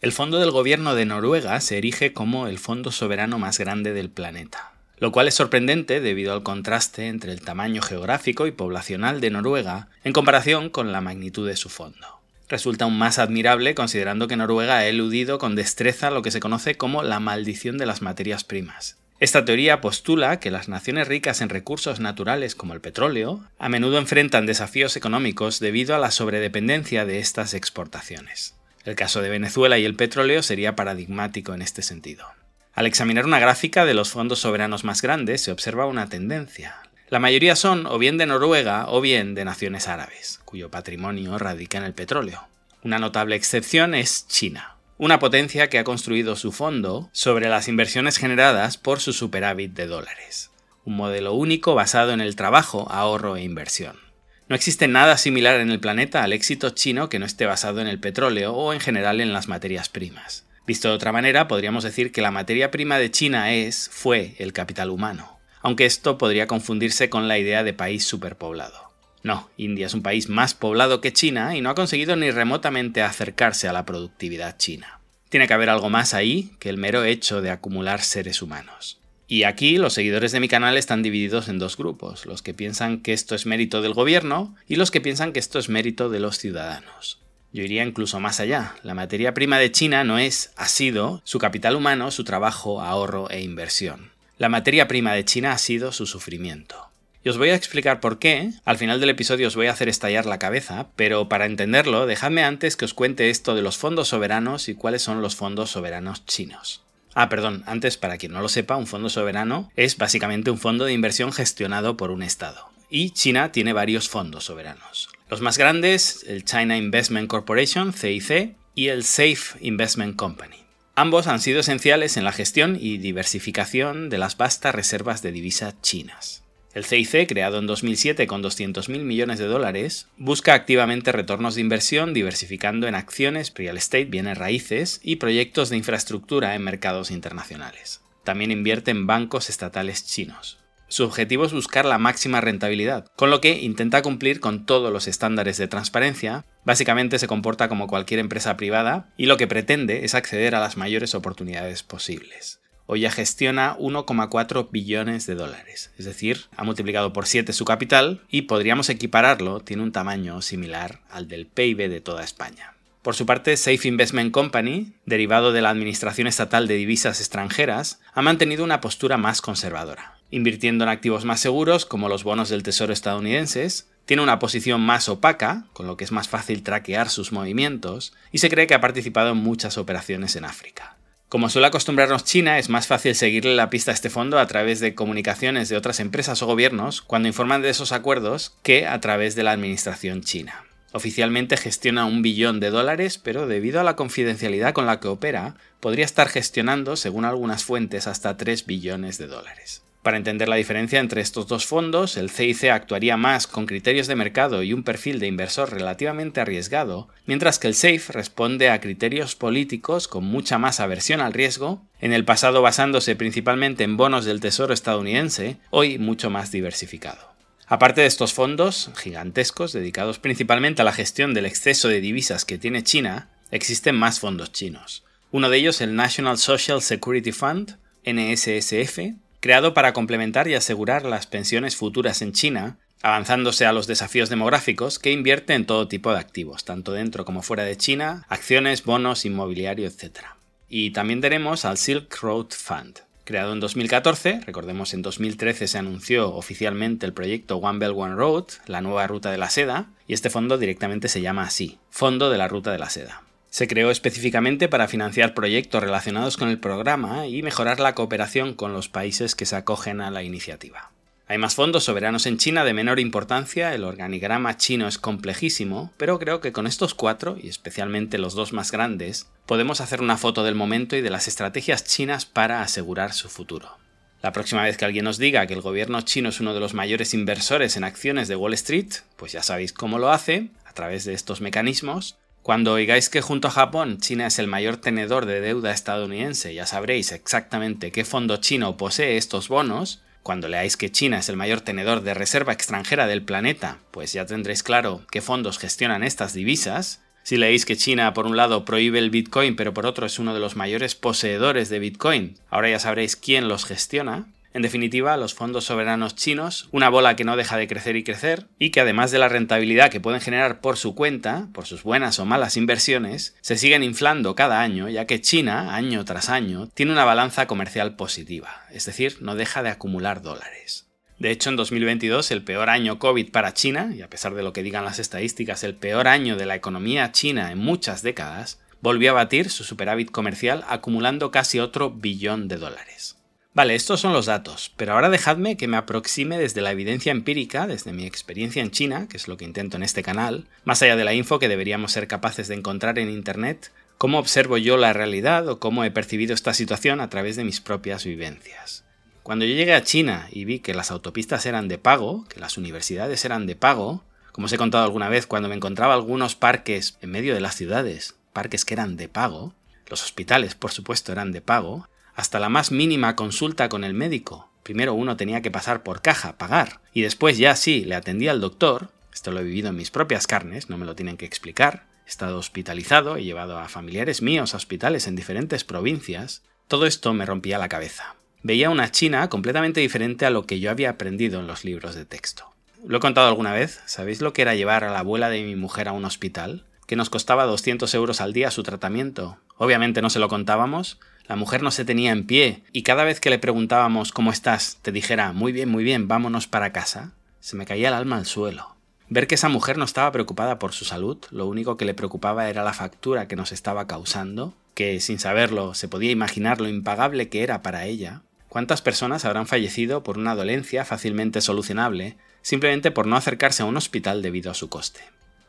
El fondo del gobierno de Noruega se erige como el fondo soberano más grande del planeta, lo cual es sorprendente debido al contraste entre el tamaño geográfico y poblacional de Noruega en comparación con la magnitud de su fondo. Resulta aún más admirable considerando que Noruega ha eludido con destreza lo que se conoce como la maldición de las materias primas. Esta teoría postula que las naciones ricas en recursos naturales como el petróleo a menudo enfrentan desafíos económicos debido a la sobredependencia de estas exportaciones. El caso de Venezuela y el petróleo sería paradigmático en este sentido. Al examinar una gráfica de los fondos soberanos más grandes se observa una tendencia. La mayoría son o bien de Noruega o bien de naciones árabes, cuyo patrimonio radica en el petróleo. Una notable excepción es China, una potencia que ha construido su fondo sobre las inversiones generadas por su superávit de dólares. Un modelo único basado en el trabajo, ahorro e inversión. No existe nada similar en el planeta al éxito chino que no esté basado en el petróleo o en general en las materias primas. Visto de otra manera, podríamos decir que la materia prima de China es, fue, el capital humano, aunque esto podría confundirse con la idea de país superpoblado. No, India es un país más poblado que China y no ha conseguido ni remotamente acercarse a la productividad china. Tiene que haber algo más ahí que el mero hecho de acumular seres humanos. Y aquí los seguidores de mi canal están divididos en dos grupos, los que piensan que esto es mérito del gobierno y los que piensan que esto es mérito de los ciudadanos. Yo iría incluso más allá. La materia prima de China no es, ha sido, su capital humano, su trabajo, ahorro e inversión. La materia prima de China ha sido su sufrimiento. Y os voy a explicar por qué. Al final del episodio os voy a hacer estallar la cabeza, pero para entenderlo, dejadme antes que os cuente esto de los fondos soberanos y cuáles son los fondos soberanos chinos. Ah, perdón, antes, para quien no lo sepa, un fondo soberano es básicamente un fondo de inversión gestionado por un Estado. Y China tiene varios fondos soberanos. Los más grandes, el China Investment Corporation, CIC, y el Safe Investment Company. Ambos han sido esenciales en la gestión y diversificación de las vastas reservas de divisas chinas. El CIC, creado en 2007 con 200.000 millones de dólares, busca activamente retornos de inversión diversificando en acciones, real estate, bienes raíces y proyectos de infraestructura en mercados internacionales. También invierte en bancos estatales chinos. Su objetivo es buscar la máxima rentabilidad, con lo que intenta cumplir con todos los estándares de transparencia, básicamente se comporta como cualquier empresa privada y lo que pretende es acceder a las mayores oportunidades posibles hoy ya gestiona 1,4 billones de dólares, es decir, ha multiplicado por 7 su capital y podríamos equipararlo, tiene un tamaño similar al del PIB de toda España. Por su parte, Safe Investment Company, derivado de la Administración Estatal de Divisas Extranjeras, ha mantenido una postura más conservadora, invirtiendo en activos más seguros como los bonos del Tesoro estadounidenses, tiene una posición más opaca, con lo que es más fácil traquear sus movimientos, y se cree que ha participado en muchas operaciones en África. Como suele acostumbrarnos China, es más fácil seguirle la pista a este fondo a través de comunicaciones de otras empresas o gobiernos cuando informan de esos acuerdos que a través de la administración china. Oficialmente gestiona un billón de dólares, pero debido a la confidencialidad con la que opera, podría estar gestionando, según algunas fuentes, hasta 3 billones de dólares. Para entender la diferencia entre estos dos fondos, el CIC actuaría más con criterios de mercado y un perfil de inversor relativamente arriesgado, mientras que el SAFE responde a criterios políticos con mucha más aversión al riesgo, en el pasado basándose principalmente en bonos del Tesoro estadounidense, hoy mucho más diversificado. Aparte de estos fondos gigantescos dedicados principalmente a la gestión del exceso de divisas que tiene China, existen más fondos chinos. Uno de ellos el National Social Security Fund, NSSF, creado para complementar y asegurar las pensiones futuras en China, avanzándose a los desafíos demográficos, que invierte en todo tipo de activos, tanto dentro como fuera de China, acciones, bonos, inmobiliario, etc. Y también tenemos al Silk Road Fund. Creado en 2014, recordemos en 2013 se anunció oficialmente el proyecto One Belt One Road, la nueva ruta de la seda, y este fondo directamente se llama así, Fondo de la Ruta de la Seda. Se creó específicamente para financiar proyectos relacionados con el programa y mejorar la cooperación con los países que se acogen a la iniciativa. Hay más fondos soberanos en China de menor importancia, el organigrama chino es complejísimo, pero creo que con estos cuatro, y especialmente los dos más grandes, podemos hacer una foto del momento y de las estrategias chinas para asegurar su futuro. La próxima vez que alguien nos diga que el gobierno chino es uno de los mayores inversores en acciones de Wall Street, pues ya sabéis cómo lo hace, a través de estos mecanismos, cuando oigáis que junto a Japón China es el mayor tenedor de deuda estadounidense, ya sabréis exactamente qué fondo chino posee estos bonos. Cuando leáis que China es el mayor tenedor de reserva extranjera del planeta, pues ya tendréis claro qué fondos gestionan estas divisas. Si leéis que China, por un lado, prohíbe el Bitcoin, pero por otro es uno de los mayores poseedores de Bitcoin, ahora ya sabréis quién los gestiona. En definitiva, los fondos soberanos chinos, una bola que no deja de crecer y crecer, y que además de la rentabilidad que pueden generar por su cuenta, por sus buenas o malas inversiones, se siguen inflando cada año, ya que China, año tras año, tiene una balanza comercial positiva, es decir, no deja de acumular dólares. De hecho, en 2022, el peor año COVID para China, y a pesar de lo que digan las estadísticas, el peor año de la economía china en muchas décadas, volvió a batir su superávit comercial acumulando casi otro billón de dólares. Vale, estos son los datos, pero ahora dejadme que me aproxime desde la evidencia empírica, desde mi experiencia en China, que es lo que intento en este canal, más allá de la info que deberíamos ser capaces de encontrar en Internet, cómo observo yo la realidad o cómo he percibido esta situación a través de mis propias vivencias. Cuando yo llegué a China y vi que las autopistas eran de pago, que las universidades eran de pago, como os he contado alguna vez, cuando me encontraba algunos parques en medio de las ciudades, parques que eran de pago, los hospitales por supuesto eran de pago, hasta la más mínima consulta con el médico. Primero uno tenía que pasar por caja, pagar, y después ya sí, le atendía al doctor, esto lo he vivido en mis propias carnes, no me lo tienen que explicar, he estado hospitalizado, he llevado a familiares míos a hospitales en diferentes provincias, todo esto me rompía la cabeza. Veía una China completamente diferente a lo que yo había aprendido en los libros de texto. Lo he contado alguna vez, ¿sabéis lo que era llevar a la abuela de mi mujer a un hospital? Que nos costaba 200 euros al día su tratamiento. Obviamente no se lo contábamos, la mujer no se tenía en pie y cada vez que le preguntábamos ¿cómo estás? te dijera muy bien, muy bien, vámonos para casa, se me caía el alma al suelo. Ver que esa mujer no estaba preocupada por su salud, lo único que le preocupaba era la factura que nos estaba causando, que sin saberlo se podía imaginar lo impagable que era para ella. ¿Cuántas personas habrán fallecido por una dolencia fácilmente solucionable simplemente por no acercarse a un hospital debido a su coste?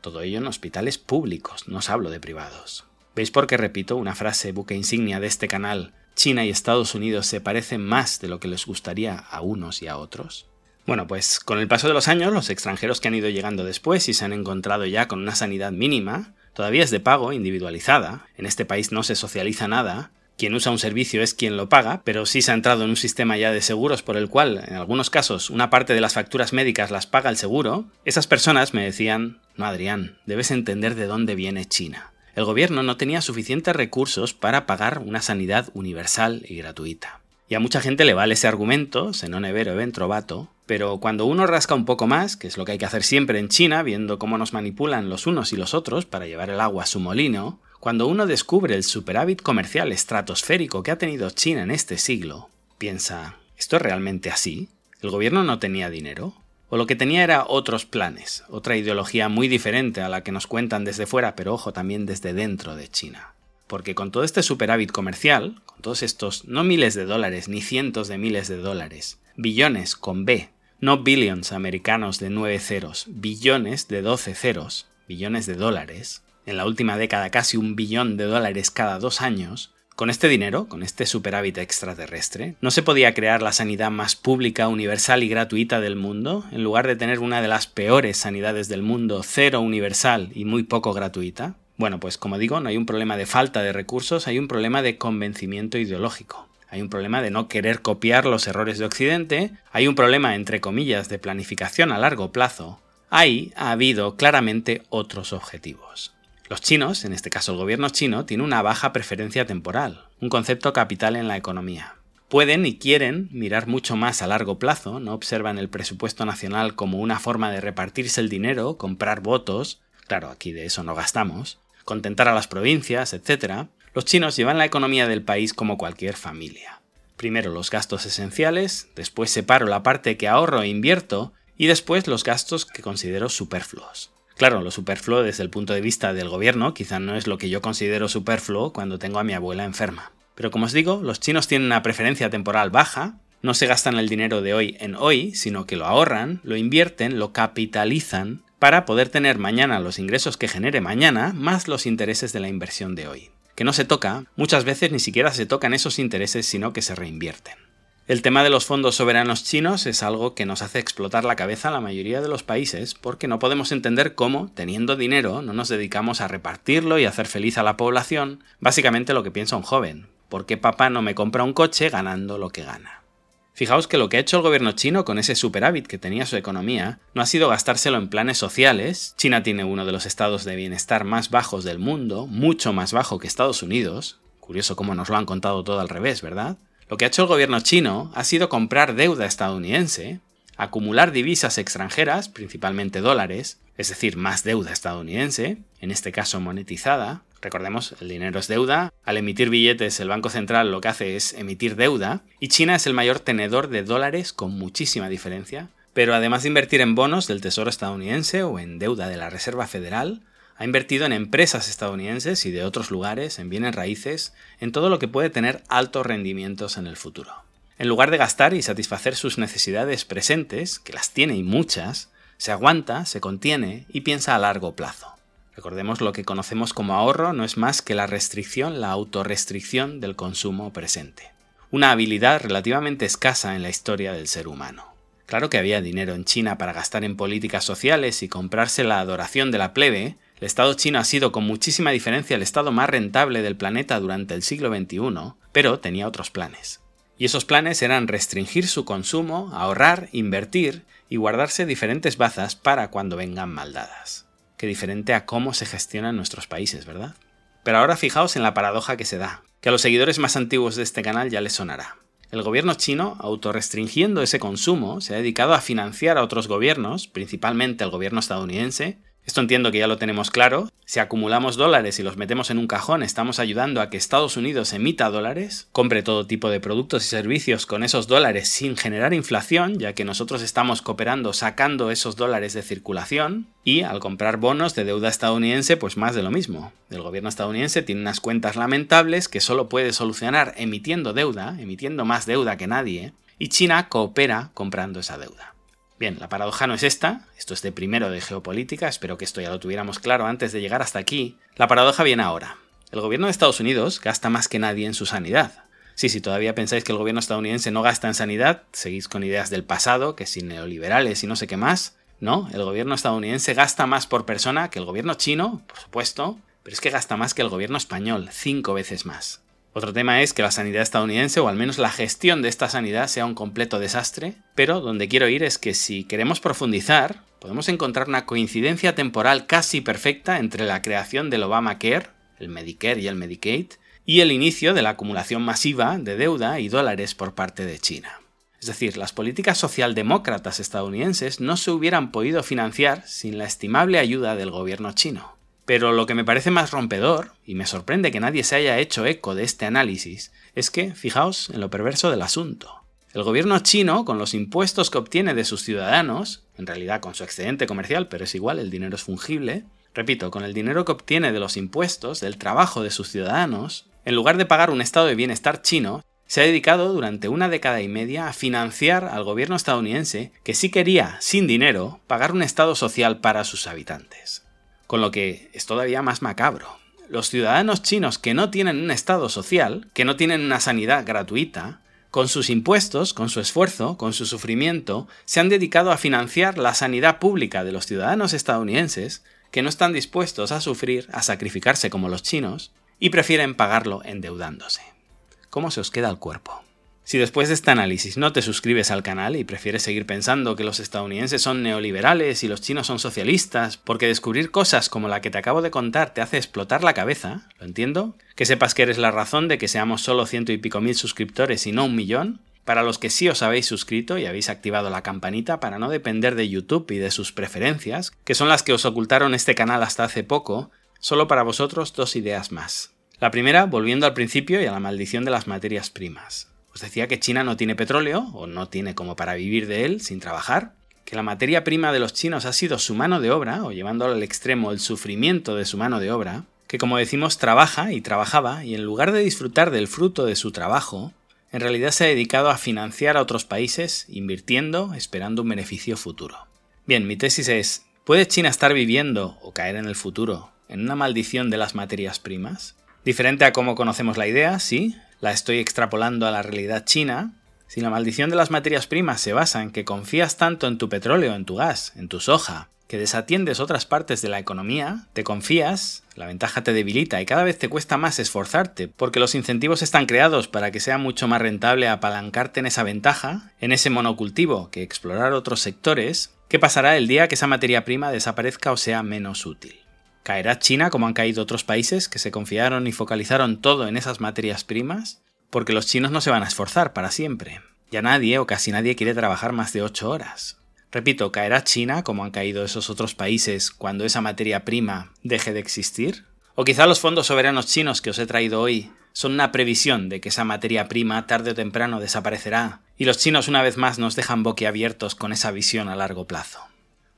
Todo ello en hospitales públicos, no os hablo de privados. ¿Veis por qué repito una frase buque insignia de este canal? China y Estados Unidos se parecen más de lo que les gustaría a unos y a otros. Bueno, pues con el paso de los años, los extranjeros que han ido llegando después y se han encontrado ya con una sanidad mínima, todavía es de pago, individualizada, en este país no se socializa nada, quien usa un servicio es quien lo paga, pero sí se ha entrado en un sistema ya de seguros por el cual, en algunos casos, una parte de las facturas médicas las paga el seguro, esas personas me decían, no Adrián, debes entender de dónde viene China el gobierno no tenía suficientes recursos para pagar una sanidad universal y gratuita. Y a mucha gente le vale ese argumento, se non vero e trovato, pero cuando uno rasca un poco más, que es lo que hay que hacer siempre en China, viendo cómo nos manipulan los unos y los otros para llevar el agua a su molino, cuando uno descubre el superávit comercial estratosférico que ha tenido China en este siglo, piensa, ¿esto es realmente así? ¿El gobierno no tenía dinero? O lo que tenía era otros planes, otra ideología muy diferente a la que nos cuentan desde fuera, pero ojo también desde dentro de China. Porque con todo este superávit comercial, con todos estos no miles de dólares ni cientos de miles de dólares, billones con B, no billions americanos de 9 ceros, billones de 12 ceros, billones de dólares, en la última década casi un billón de dólares cada dos años, con este dinero, con este superávit extraterrestre, ¿no se podía crear la sanidad más pública, universal y gratuita del mundo, en lugar de tener una de las peores sanidades del mundo, cero universal y muy poco gratuita? Bueno, pues como digo, no hay un problema de falta de recursos, hay un problema de convencimiento ideológico. Hay un problema de no querer copiar los errores de Occidente, hay un problema, entre comillas, de planificación a largo plazo. Ahí ha habido claramente otros objetivos. Los chinos, en este caso el gobierno chino, tiene una baja preferencia temporal, un concepto capital en la economía. Pueden y quieren mirar mucho más a largo plazo, no observan el presupuesto nacional como una forma de repartirse el dinero, comprar votos, claro, aquí de eso no gastamos, contentar a las provincias, etc. Los chinos llevan la economía del país como cualquier familia. Primero los gastos esenciales, después separo la parte que ahorro e invierto, y después los gastos que considero superfluos. Claro, lo superfluo desde el punto de vista del gobierno quizá no es lo que yo considero superfluo cuando tengo a mi abuela enferma. Pero como os digo, los chinos tienen una preferencia temporal baja, no se gastan el dinero de hoy en hoy, sino que lo ahorran, lo invierten, lo capitalizan para poder tener mañana los ingresos que genere mañana más los intereses de la inversión de hoy. Que no se toca, muchas veces ni siquiera se tocan esos intereses, sino que se reinvierten. El tema de los fondos soberanos chinos es algo que nos hace explotar la cabeza a la mayoría de los países porque no podemos entender cómo, teniendo dinero, no nos dedicamos a repartirlo y hacer feliz a la población, básicamente lo que piensa un joven. ¿Por qué papá no me compra un coche ganando lo que gana? Fijaos que lo que ha hecho el gobierno chino con ese superávit que tenía su economía no ha sido gastárselo en planes sociales. China tiene uno de los estados de bienestar más bajos del mundo, mucho más bajo que Estados Unidos. Curioso cómo nos lo han contado todo al revés, ¿verdad? Lo que ha hecho el gobierno chino ha sido comprar deuda estadounidense, acumular divisas extranjeras, principalmente dólares, es decir, más deuda estadounidense, en este caso monetizada. Recordemos, el dinero es deuda. Al emitir billetes, el Banco Central lo que hace es emitir deuda. Y China es el mayor tenedor de dólares con muchísima diferencia. Pero además de invertir en bonos del Tesoro estadounidense o en deuda de la Reserva Federal, ha invertido en empresas estadounidenses y de otros lugares, en bienes raíces, en todo lo que puede tener altos rendimientos en el futuro. En lugar de gastar y satisfacer sus necesidades presentes, que las tiene y muchas, se aguanta, se contiene y piensa a largo plazo. Recordemos lo que conocemos como ahorro no es más que la restricción, la autorrestricción del consumo presente. Una habilidad relativamente escasa en la historia del ser humano. Claro que había dinero en China para gastar en políticas sociales y comprarse la adoración de la plebe, el Estado chino ha sido con muchísima diferencia el Estado más rentable del planeta durante el siglo XXI, pero tenía otros planes. Y esos planes eran restringir su consumo, ahorrar, invertir y guardarse diferentes bazas para cuando vengan maldadas. Qué diferente a cómo se gestionan nuestros países, ¿verdad? Pero ahora fijaos en la paradoja que se da, que a los seguidores más antiguos de este canal ya les sonará. El gobierno chino, autorrestringiendo ese consumo, se ha dedicado a financiar a otros gobiernos, principalmente el gobierno estadounidense, esto entiendo que ya lo tenemos claro. Si acumulamos dólares y los metemos en un cajón, estamos ayudando a que Estados Unidos emita dólares, compre todo tipo de productos y servicios con esos dólares sin generar inflación, ya que nosotros estamos cooperando sacando esos dólares de circulación, y al comprar bonos de deuda estadounidense, pues más de lo mismo. El gobierno estadounidense tiene unas cuentas lamentables que solo puede solucionar emitiendo deuda, emitiendo más deuda que nadie, y China coopera comprando esa deuda. Bien, la paradoja no es esta, esto es de primero de geopolítica, espero que esto ya lo tuviéramos claro antes de llegar hasta aquí. La paradoja viene ahora. El gobierno de Estados Unidos gasta más que nadie en su sanidad. Sí, si todavía pensáis que el gobierno estadounidense no gasta en sanidad, seguís con ideas del pasado, que sin neoliberales y no sé qué más. No, el gobierno estadounidense gasta más por persona que el gobierno chino, por supuesto, pero es que gasta más que el gobierno español, cinco veces más. Otro tema es que la sanidad estadounidense, o al menos la gestión de esta sanidad, sea un completo desastre, pero donde quiero ir es que si queremos profundizar, podemos encontrar una coincidencia temporal casi perfecta entre la creación del Obamacare, el Medicare y el Medicaid, y el inicio de la acumulación masiva de deuda y dólares por parte de China. Es decir, las políticas socialdemócratas estadounidenses no se hubieran podido financiar sin la estimable ayuda del gobierno chino. Pero lo que me parece más rompedor, y me sorprende que nadie se haya hecho eco de este análisis, es que, fijaos en lo perverso del asunto. El gobierno chino, con los impuestos que obtiene de sus ciudadanos, en realidad con su excedente comercial, pero es igual, el dinero es fungible, repito, con el dinero que obtiene de los impuestos, del trabajo de sus ciudadanos, en lugar de pagar un estado de bienestar chino, se ha dedicado durante una década y media a financiar al gobierno estadounidense que sí quería, sin dinero, pagar un estado social para sus habitantes. Con lo que es todavía más macabro. Los ciudadanos chinos que no tienen un estado social, que no tienen una sanidad gratuita, con sus impuestos, con su esfuerzo, con su sufrimiento, se han dedicado a financiar la sanidad pública de los ciudadanos estadounidenses que no están dispuestos a sufrir, a sacrificarse como los chinos, y prefieren pagarlo endeudándose. ¿Cómo se os queda el cuerpo? Si después de este análisis no te suscribes al canal y prefieres seguir pensando que los estadounidenses son neoliberales y los chinos son socialistas, porque descubrir cosas como la que te acabo de contar te hace explotar la cabeza, ¿lo entiendo? Que sepas que eres la razón de que seamos solo ciento y pico mil suscriptores y no un millón. Para los que sí os habéis suscrito y habéis activado la campanita para no depender de YouTube y de sus preferencias, que son las que os ocultaron este canal hasta hace poco, solo para vosotros dos ideas más. La primera, volviendo al principio y a la maldición de las materias primas. Os decía que China no tiene petróleo, o no tiene como para vivir de él sin trabajar, que la materia prima de los chinos ha sido su mano de obra, o llevándolo al extremo el sufrimiento de su mano de obra, que como decimos trabaja y trabajaba, y en lugar de disfrutar del fruto de su trabajo, en realidad se ha dedicado a financiar a otros países, invirtiendo, esperando un beneficio futuro. Bien, mi tesis es, ¿puede China estar viviendo, o caer en el futuro, en una maldición de las materias primas? Diferente a cómo conocemos la idea, sí, la estoy extrapolando a la realidad china, si la maldición de las materias primas se basa en que confías tanto en tu petróleo, en tu gas, en tu soja, que desatiendes otras partes de la economía, te confías, la ventaja te debilita y cada vez te cuesta más esforzarte, porque los incentivos están creados para que sea mucho más rentable apalancarte en esa ventaja, en ese monocultivo, que explorar otros sectores, ¿qué pasará el día que esa materia prima desaparezca o sea menos útil? ¿Caerá China como han caído otros países que se confiaron y focalizaron todo en esas materias primas? Porque los chinos no se van a esforzar para siempre. Ya nadie o casi nadie quiere trabajar más de 8 horas. Repito, ¿caerá China como han caído esos otros países cuando esa materia prima deje de existir? O quizá los fondos soberanos chinos que os he traído hoy son una previsión de que esa materia prima tarde o temprano desaparecerá, y los chinos una vez más nos dejan boquiabiertos con esa visión a largo plazo.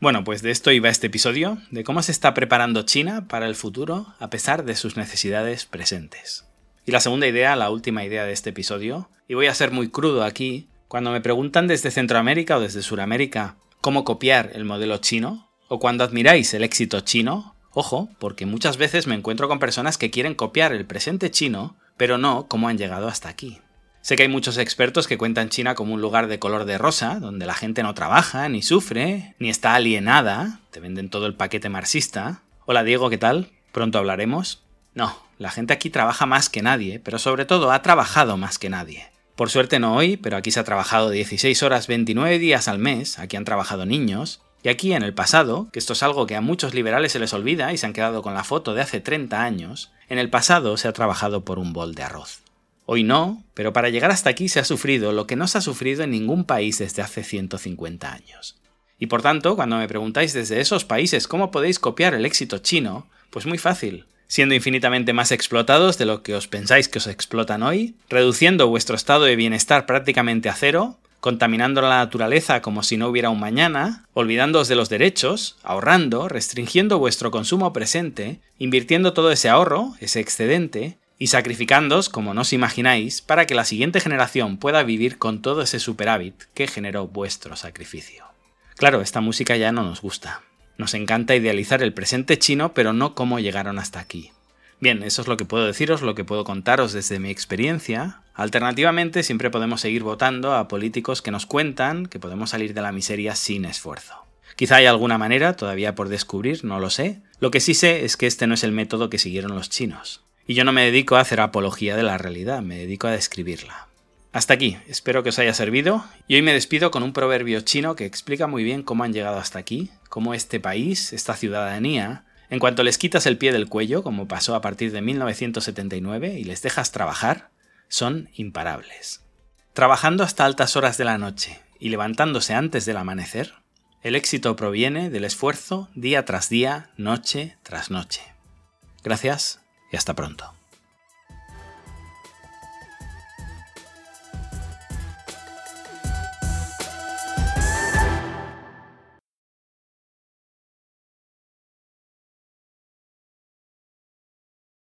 Bueno, pues de esto iba este episodio, de cómo se está preparando China para el futuro a pesar de sus necesidades presentes. Y la segunda idea, la última idea de este episodio, y voy a ser muy crudo aquí, cuando me preguntan desde Centroamérica o desde Suramérica cómo copiar el modelo chino, o cuando admiráis el éxito chino, ojo, porque muchas veces me encuentro con personas que quieren copiar el presente chino, pero no cómo han llegado hasta aquí. Sé que hay muchos expertos que cuentan China como un lugar de color de rosa, donde la gente no trabaja, ni sufre, ni está alienada, te venden todo el paquete marxista. Hola Diego, ¿qué tal? Pronto hablaremos. No, la gente aquí trabaja más que nadie, pero sobre todo ha trabajado más que nadie. Por suerte no hoy, pero aquí se ha trabajado 16 horas 29 días al mes, aquí han trabajado niños, y aquí en el pasado, que esto es algo que a muchos liberales se les olvida y se han quedado con la foto de hace 30 años, en el pasado se ha trabajado por un bol de arroz. Hoy no, pero para llegar hasta aquí se ha sufrido lo que no se ha sufrido en ningún país desde hace 150 años. Y por tanto, cuando me preguntáis desde esos países cómo podéis copiar el éxito chino, pues muy fácil siendo infinitamente más explotados de lo que os pensáis que os explotan hoy, reduciendo vuestro estado de bienestar prácticamente a cero, contaminando la naturaleza como si no hubiera un mañana, olvidándoos de los derechos, ahorrando, restringiendo vuestro consumo presente, invirtiendo todo ese ahorro, ese excedente, y sacrificándoos, como no os imagináis, para que la siguiente generación pueda vivir con todo ese superávit que generó vuestro sacrificio. Claro, esta música ya no nos gusta. Nos encanta idealizar el presente chino, pero no cómo llegaron hasta aquí. Bien, eso es lo que puedo deciros, lo que puedo contaros desde mi experiencia. Alternativamente, siempre podemos seguir votando a políticos que nos cuentan que podemos salir de la miseria sin esfuerzo. Quizá hay alguna manera, todavía por descubrir, no lo sé. Lo que sí sé es que este no es el método que siguieron los chinos. Y yo no me dedico a hacer apología de la realidad, me dedico a describirla. Hasta aquí, espero que os haya servido y hoy me despido con un proverbio chino que explica muy bien cómo han llegado hasta aquí, cómo este país, esta ciudadanía, en cuanto les quitas el pie del cuello, como pasó a partir de 1979, y les dejas trabajar, son imparables. Trabajando hasta altas horas de la noche y levantándose antes del amanecer, el éxito proviene del esfuerzo día tras día, noche tras noche. Gracias y hasta pronto.